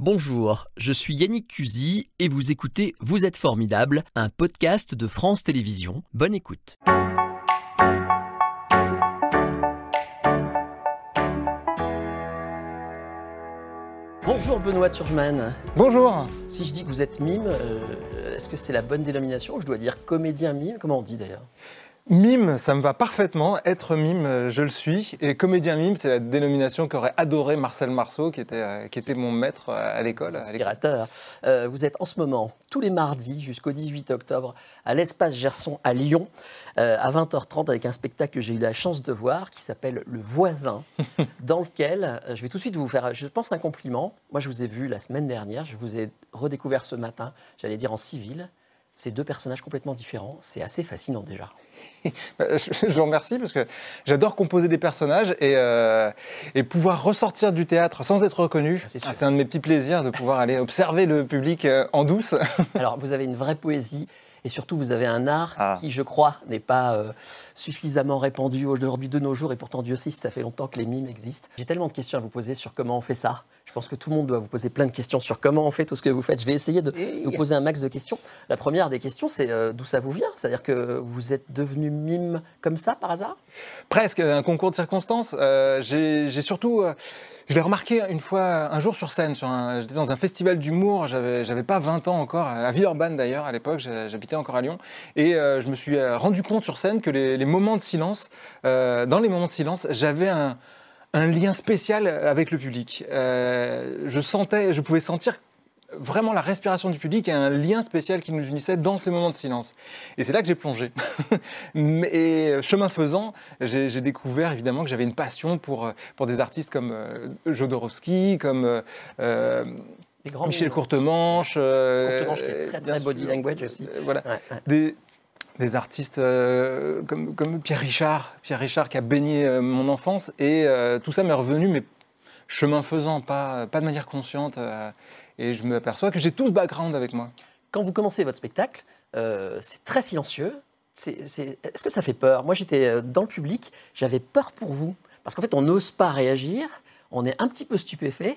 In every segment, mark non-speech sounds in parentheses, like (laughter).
Bonjour, je suis Yannick Cusy et vous écoutez Vous êtes formidable, un podcast de France Télévisions. Bonne écoute. Bonjour Benoît Turgeman. Bonjour. Si je dis que vous êtes mime, euh, est-ce que c'est la bonne dénomination? Ou je dois dire comédien mime Comment on dit d'ailleurs? Mime, ça me va parfaitement. Être mime, euh, je le suis. Et comédien mime, c'est la dénomination qu'aurait adoré Marcel Marceau, qui était, euh, qui était mon maître euh, à l'école. à l'école. Inspirateur. Euh, vous êtes en ce moment, tous les mardis jusqu'au 18 octobre, à l'espace Gerson à Lyon, euh, à 20h30, avec un spectacle que j'ai eu la chance de voir qui s'appelle Le Voisin, (laughs) dans lequel euh, je vais tout de suite vous faire, je pense, un compliment. Moi, je vous ai vu la semaine dernière, je vous ai redécouvert ce matin, j'allais dire en civil. Ces deux personnages complètement différents, c'est assez fascinant déjà. (laughs) Bah, Je vous remercie parce que j'adore composer des personnages et, euh, et pouvoir ressortir du théâtre sans être reconnu. C'est sûr. Ah, C'est un de mes petits plaisirs de pouvoir aller observer le public euh, en douce. Alors, vous avez une vraie poésie et surtout, vous avez un art Ah. qui, je crois, n'est pas euh, suffisamment répandu aujourd'hui de nos jours. Et pourtant, Dieu sait si ça fait longtemps que les mimes existent. J'ai tellement de questions à vous poser sur comment on fait ça. Je pense que tout le monde doit vous poser plein de questions sur comment on fait tout ce que vous faites. Je vais essayer de vous poser un max de questions. La première des questions, c'est euh, d'où ça vous vient? C'est-à-dire que vous êtes devenu mime comme ça, par hasard? Presque un concours de circonstances. Euh, J'ai j'ai surtout. Je l'ai remarqué une fois, un jour sur scène. J'étais dans un festival d'humour. J'avais pas 20 ans encore, à Villeurbanne d'ailleurs, à l'époque. J'habitais encore à Lyon. Et euh, je me suis euh, rendu compte sur scène que les, moments de silence, euh, dans les moments de silence, j'avais un, lien spécial avec le public. Je sentais, je pouvais sentir vraiment la respiration du public et un lien spécial qui nous unissait dans ces moments de silence. Et c'est là que j'ai plongé. (laughs) Mais- et chemin faisant, j'ai découvert évidemment que j'avais une passion pour, euh, pour des artistes comme euh, Jodorowsky, comme euh, euh, Des grands Michel. Courtemanche. euh, Courtemanche, qui est très, body language aussi. Euh, voilà. Ouais, ouais. Des, des artistes euh, comme, comme Pierre Richard, Pierre Richard qui a baigné euh, mon enfance. Et euh, tout ça m'est revenu, mais chemin faisant, pas, pas de manière consciente. Et je m'aperçois que j'ai tout ce background avec moi. quand vous commencez votre spectacle, euh, c'est très silencieux. Est-ce que ça fait peur? Moi, j'étais euh, dans le public, j'avais peur pour vous. Parce qu'en fait, on n'ose pas réagir, on est un petit peu stupéfait.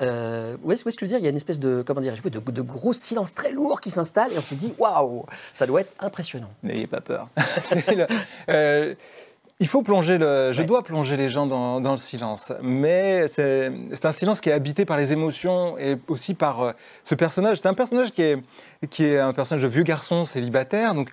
Euh, où est-ce que je veux dire? Il y a une espèce de, comment dire, de, de gros silence très lourd qui s'installe et on se dit waouh, ça doit être impressionnant. N'ayez pas peur. (laughs) Le- euh, il faut plonger le, je Ouais. dois plonger les gens dans, dans le silence, mais c'est un silence qui est habité par les émotions et aussi par euh, ce personnage. C'est un personnage qui est, qui est un personnage de vieux garçon célibataire, donc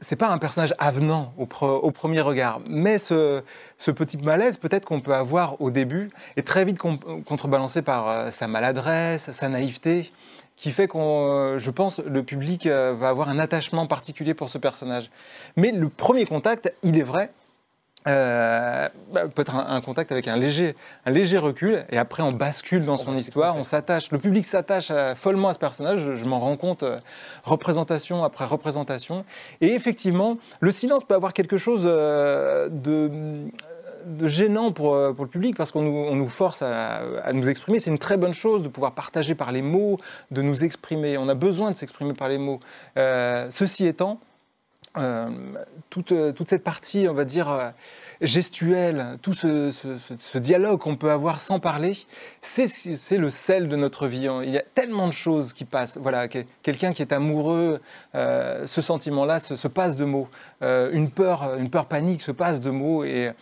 c'est pas un personnage avenant au, pre- au premier regard, mais ce, ce petit malaise peut-être qu'on peut avoir au début est très vite contrebalancé par euh, sa maladresse, sa naïveté, qui fait qu'on, euh, je pense, le public euh, va avoir un attachement particulier pour ce personnage. Mais le premier contact, il est vrai, euh, bah, peut être un, un contact avec un léger, un léger recul, et après on bascule dans son histoire, on s'attache, le public s'attache euh, follement à ce personnage, je, je m'en rends compte euh, représentation après représentation, et effectivement, le silence peut avoir quelque chose euh, de de gênant pour, pour le public parce qu'on nous, force à, à nous exprimer. C'est une très bonne chose de pouvoir partager par les mots, de nous exprimer. On a besoin de s'exprimer par les mots. Euh, ceci étant, toute, euh, toute cette partie, on va dire, euh, gestuelle, tout ce, ce- dialogue qu'on peut avoir sans parler, c'est le sel de notre vie. Il y a tellement de choses qui passent. Voilà, que- quelqu'un qui est amoureux, euh, ce sentiment-là se, se passe de mots. Euh, une peur, une peur panique se passe de mots et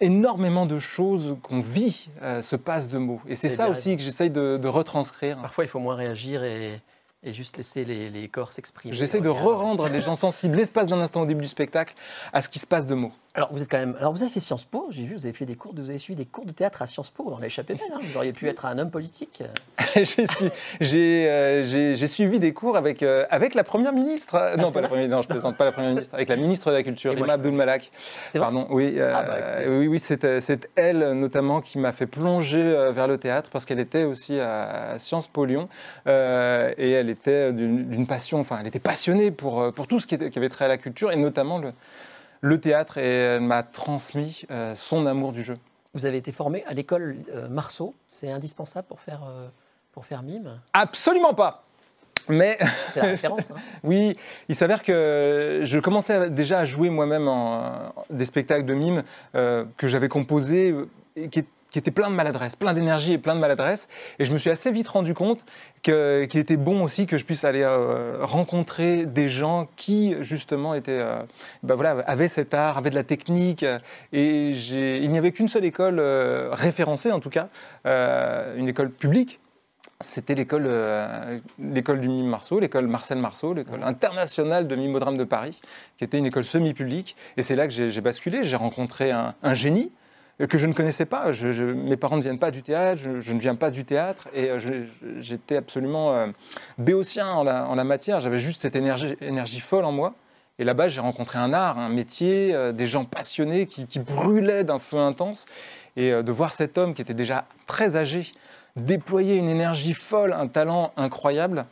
énormément de choses qu'on vit euh, se passent de mots. Et c'est ça aussi que j'essaye de, de retranscrire. Parfois, il faut moins réagir et, et juste laisser les, les corps s'exprimer. J'essaie de re-rendre les gens sensibles l'espace d'un instant au début du spectacle à ce qui se passe de mots. Alors vous êtes quand même. Alors vous avez fait Sciences Po. J'ai vu, vous avez fait des cours. Vous avez suivi des cours de théâtre à Sciences Po. Vous en échappé belle. hein. Vous auriez pu être un homme politique. (laughs) J'ai euh, j'ai- suivi des cours avec, euh, avec la Première ministre. Euh, non, pas la Première non, je plaisante pas la Première ministre, avec la ministre de la Culture, Et moi, Rima je- Abdul Malak. C'est vrai. Pardon, oui, euh, Ah bah, oui, oui, c'est elle notamment qui m'a fait plonger vers le théâtre parce qu'elle était aussi à, Sciences Po Lyon et elle était d'une passion, enfin, elle était passionnée pour, pour tout ce qui, était- qui avait trait à la culture et notamment le, le théâtre et elle m'a transmis euh, son amour du jeu. Vous avez été formé à l'école euh, Marceau. C'est indispensable pour faire euh, pour faire mime. Absolument pas. Mais (laughs) C'est la référence. hein. (laughs) Oui, il s'avère que je commençais déjà à jouer moi-même en- des spectacles de mime que j'avais composés et qui, qui était plein de maladresse, plein d'énergie et plein de maladresse. Et je me suis assez vite rendu compte qu'il était bon aussi que je puisse aller euh, rencontrer des gens qui, justement, étaient, euh, ben voilà, avaient cet art, avaient de la technique. Et il n'y avait qu'une seule école euh, référencée, en tout cas, une école publique. C'était l'école, l'école du mime Marceau, l'école Marcel Marceau, l'école internationale de mimeodrame de Paris, qui était une école semi-publique. Et c'est là que j'ai, basculé. J'ai rencontré un génie, que je ne connaissais pas. mes parents ne viennent pas du théâtre, je, ne viens pas du théâtre, et euh, j'étais absolument euh, béotien en la, matière. J'avais juste cette énergie, folle en moi. Et là-bas, j'ai rencontré un art, un métier, euh, des gens passionnés qui, brûlaient d'un feu intense. Et de voir cet homme qui était déjà très âgé déployer une énergie folle, un talent incroyable,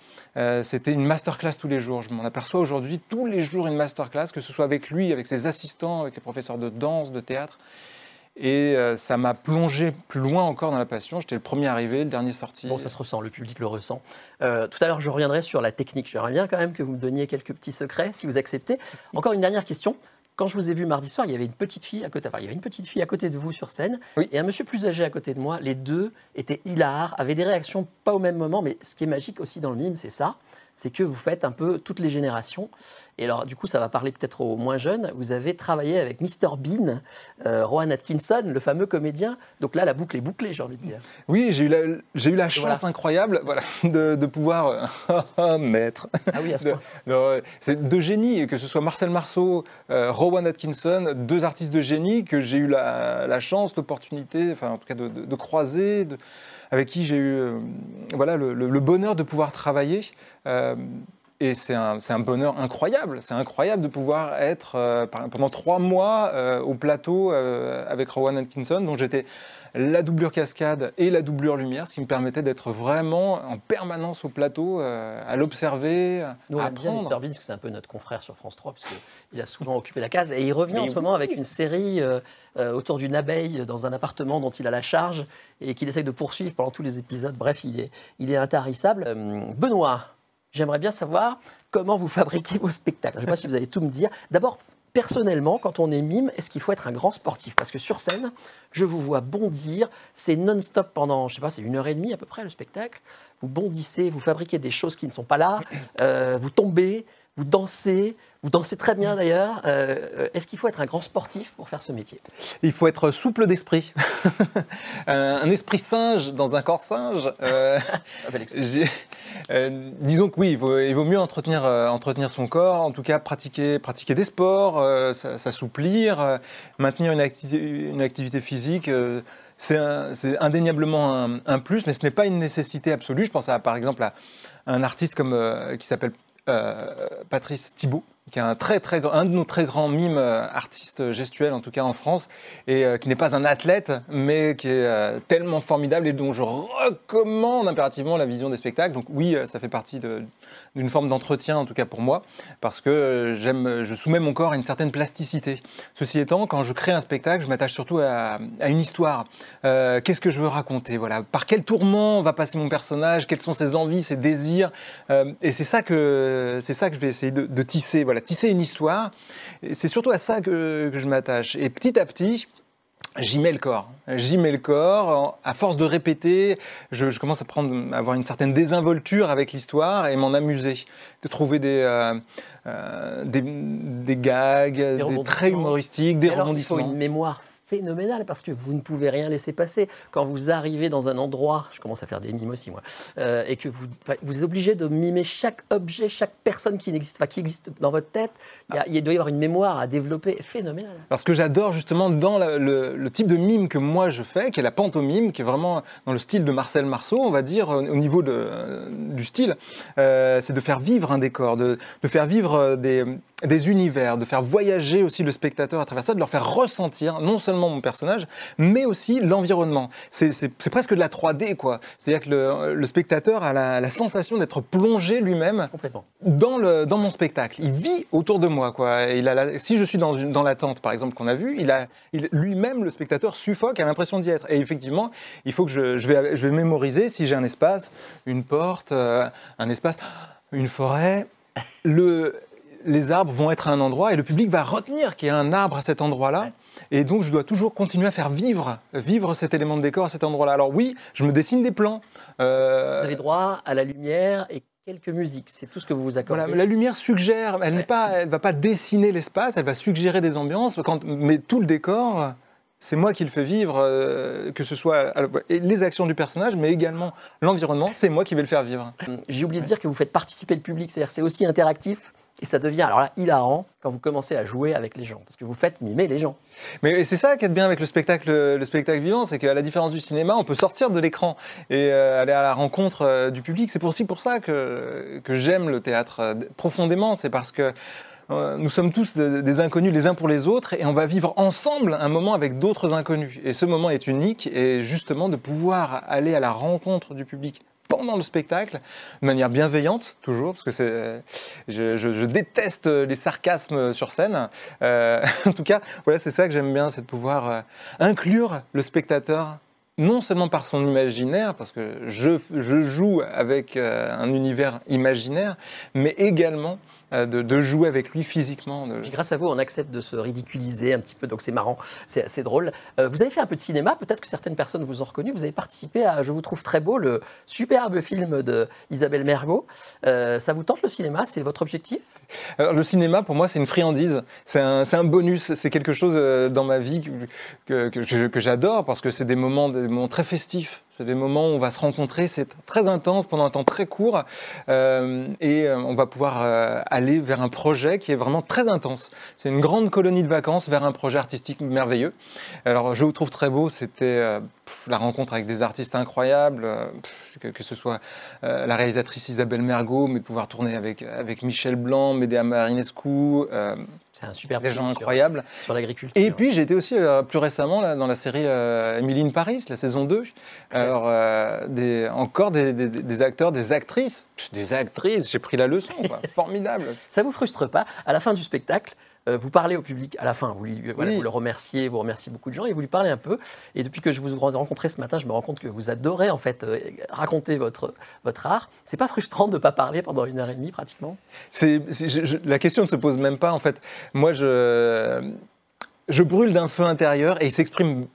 c'était une masterclass tous les jours. Je m'en aperçois aujourd'hui, tous les jours une masterclass, que ce soit avec lui, avec ses assistants, avec les professeurs de danse, de théâtre. Et euh, ça m'a plongé plus loin encore dans la passion. J'étais le premier arrivé, le dernier sorti. Bon, ça se ressent, le public le ressent. Euh, tout à l'heure, je reviendrai sur la technique. J'aimerais bien quand même que vous me donniez quelques petits secrets, si vous acceptez. Encore une dernière question. Quand je vous ai vu mardi soir, il y avait une petite fille à côté. Enfin, il y avait une petite fille à côté de vous sur scène et un monsieur plus âgé à côté de moi. Les deux étaient hilars, avaient des réactions pas au même moment, mais ce qui est magique aussi dans le mime, c'est ça c'est que vous faites un peu toutes les générations. Et alors, du coup, ça va parler peut-être aux moins jeunes. Vous avez travaillé avec Mr Bean, euh, Rowan Atkinson, le fameux comédien. Donc là, la boucle est bouclée, j'ai envie de dire. Oui, j'ai eu la, j'ai eu la chance incroyable voilà, de, pouvoir euh, (laughs) mettre. Ah oui, à ce point. c'est deux génies, que ce soit Marcel Marceau, euh, Rowan Atkinson, deux artistes de génie que j'ai eu la, chance, l'opportunité, enfin en tout cas de, de croiser. De, avec qui j'ai eu euh, voilà, le, bonheur de pouvoir travailler. Euh, et c'est un, un, bonheur incroyable. C'est incroyable de pouvoir être euh, pendant trois mois au plateau avec Rowan Atkinson, dont j'étais la doublure cascade et la doublure lumière, ce qui me permettait d'être vraiment en permanence au plateau, euh, à l'observer. Nous, on aime bien Mr Bean, parce que c'est un peu notre confrère sur France 3, puisqu'il a souvent occupé la case. Et il revient en ce moment avec une série euh, euh, autour d'une abeille dans un appartement dont il a la charge et qu'il essaye de poursuivre pendant tous les épisodes. Bref, il est, il est intarissable. Benoît, j'aimerais bien savoir comment vous fabriquez vos spectacles. Je ne sais pas si vous allez tout me dire. D'abord, personnellement, quand on est mime, est-ce qu'il faut être un grand sportif? Parce que sur scène, je vous vois bondir, c'est non-stop pendant, je sais pas, c'est une heure et demie à peu près le spectacle. Vous bondissez, vous fabriquez des choses qui ne sont pas là, euh, vous tombez, vous dansez, vous dansez très bien d'ailleurs. Euh, est-ce qu'il faut être un grand sportif pour faire ce métier? Il faut être souple d'esprit. (laughs) un esprit singe dans un corps singe. Euh, (laughs) euh, disons que oui, il vaut, mieux entretenir, entretenir son corps, en tout cas pratiquer, pratiquer des sports, s'assouplir, maintenir une, une, activité physique c'est indéniablement un, plus, mais ce n'est pas une nécessité absolue. Je pense à, par exemple à un artiste comme, qui s'appelle euh, Patrice Thibault, qui est un, très, très, un de nos très grands mimes euh, artistes gestuels, en tout cas en France, et euh, qui n'est pas un athlète, mais qui est tellement formidable et dont je recommande impérativement la vision des spectacles. Donc oui, ça fait partie de, d'une forme d'entretien, en tout cas pour moi, parce que j'aime, je soumets mon corps à une certaine plasticité. Ceci étant, quand je crée un spectacle, je m'attache surtout à, une histoire. Euh, qu'est-ce que je veux raconter? Voilà, par quel tourment va passer mon personnage? Quelles sont ses envies, ses désirs? Euh, Et c'est ça que c'est ça que je vais essayer de, tisser. Voilà, tisser une histoire. C'est surtout à ça que je m'attache. Et petit à petit, J'y mets le corps. J'y mets le corps. À force de répéter, je, commence à, prendre, avoir une certaine désinvolture avec l'histoire et m'en amuser. De trouver des, euh, euh, des, gags, des, traits humoristiques, des rebondissements. Il faut une mémoire phénoménal parce que vous ne pouvez rien laisser passer. Quand vous arrivez dans un endroit, je commence à faire des mimes aussi moi, euh, et que vous, vous êtes obligé de mimer chaque objet, chaque personne qui n'existe pas, qui existe dans votre tête, il, doit y avoir une mémoire à développer phénoménale. Parce que j'adore justement dans le, type de mime que moi je fais, qui est la pantomime, qui est vraiment dans le style de Marcel Marceau, on va dire, au niveau de, du style, euh, c'est de faire vivre un décor, de, de faire vivre des des univers, de faire voyager aussi le spectateur à travers ça, de leur faire ressentir non seulement mon personnage, mais aussi l'environnement. C'est presque de la 3D, quoi. C'est-à-dire que le, spectateur a la, sensation d'être plongé lui-même dans, dans mon spectacle. Il vit autour de moi, quoi. il a si je suis dans, dans la tente, par exemple, qu'on a vu, il a lui-même, le spectateur, suffoque, a l'impression d'y être. Et effectivement, il faut que je, je, vais, je vais mémoriser si j'ai un espace, une porte, euh, un espace, une forêt. Le, les arbres vont être à un endroit et le public va retenir qu'il y a un arbre à cet endroit-là. Et donc, je dois toujours continuer à faire vivre, vivre cet élément de décor à cet endroit-là. Alors oui, je me dessine des plans. Euh, vous avez droit à la lumière et quelques musiques, c'est tout ce que vous vous accordez. Voilà, la lumière suggère, elle ne pas, elle va pas dessiner l'espace, elle va suggérer des ambiances, quand, mais tout le décor, c'est moi qui le fais vivre, euh, que ce soit les actions du personnage, mais également l'environnement, c'est moi qui vais le faire vivre. J'ai oublié de dire que vous faites participer le public, c'est-à-dire c'est aussi interactif. Et ça devient alors là hilarant quand vous commencez à jouer avec les gens, parce que vous faites mimer les gens. Mais c'est ça qui est bien avec le spectacle, le spectacle vivant, c'est qu'à la différence du cinéma, on peut sortir de l'écran et euh, aller à la rencontre euh, du public. C'est aussi pour ça que, que j'aime le théâtre profondément, c'est parce que euh, nous sommes tous des inconnus les uns pour les autres et on va vivre ensemble un moment avec d'autres inconnus. Et ce moment est unique et justement de pouvoir aller à la rencontre du public pendant le spectacle, de manière bienveillante, toujours, parce que je, déteste les sarcasmes sur scène. Euh, (laughs) en tout cas, voilà, c'est ça que j'aime bien, c'est de pouvoir euh, inclure le spectateur non seulement par son imaginaire, parce que je, joue avec un univers imaginaire, mais également euh, de, jouer avec lui physiquement. grâce à vous, on accepte de se ridiculiser un petit peu, donc c'est marrant, c'est assez drôle. Euh, vous avez fait un peu de cinéma, peut-être que certaines personnes vous ont reconnu. Vous avez participé à, je vous trouve très beau, le superbe film de Isabelle Mergot. Euh, ça vous tente le cinéma C'est votre objectif? Le cinéma, pour moi, c'est une friandise. C'est un, bonus. C'est quelque chose dans ma vie que, que j'adore parce que c'est des moments, des moments très festifs. C'est des moments où on va se rencontrer, c'est très intense pendant un temps très court euh, et euh, on va pouvoir euh, aller vers un projet qui est vraiment très intense. C'est une grande colonie de vacances vers un projet artistique merveilleux. Alors je vous trouve très beau, c'était la rencontre avec des artistes incroyables, que, ce soit la réalisatrice Isabelle Mergot, mais de pouvoir tourner avec, avec Michel Blanc, Médéa Marinescu. C'est un super Des gens incroyables. Sur, l'agriculture. Et puis, j'ai été aussi euh, plus récemment là, dans la série euh, Emily in Paris, la saison 2. Alors, euh, des, encore des, des, acteurs, des actrices. Des actrices, j'ai pris la leçon. (laughs) Formidable. Ça vous frustre pas? À la fin du spectacle, euh, vous parlez au public à la fin, vous, vous le remerciez, vous remerciez beaucoup de gens et vous lui parlez un peu. Et depuis que je vous ai rencontré ce matin, je me rends compte que vous adorez en fait euh, raconter votre, votre art. C'est pas frustrant de ne pas parler pendant une heure et demie pratiquement? C'est, La question ne se pose même pas en fait. Moi, je, je brûle d'un feu intérieur et il s'exprime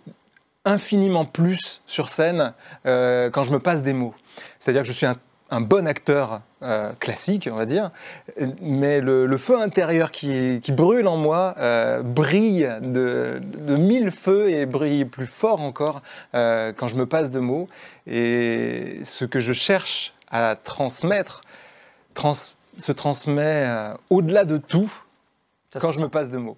infiniment plus sur scène euh, quand je me passe des mots. C'est-à-dire que je suis un un bon acteur euh, classique, on va dire, mais le, feu intérieur qui, brûle en moi euh, brille de, mille feux et brille plus fort encore euh, quand je me passe de mots. Et ce que je cherche à transmettre se transmet au-delà de tout quand je me passe de mots.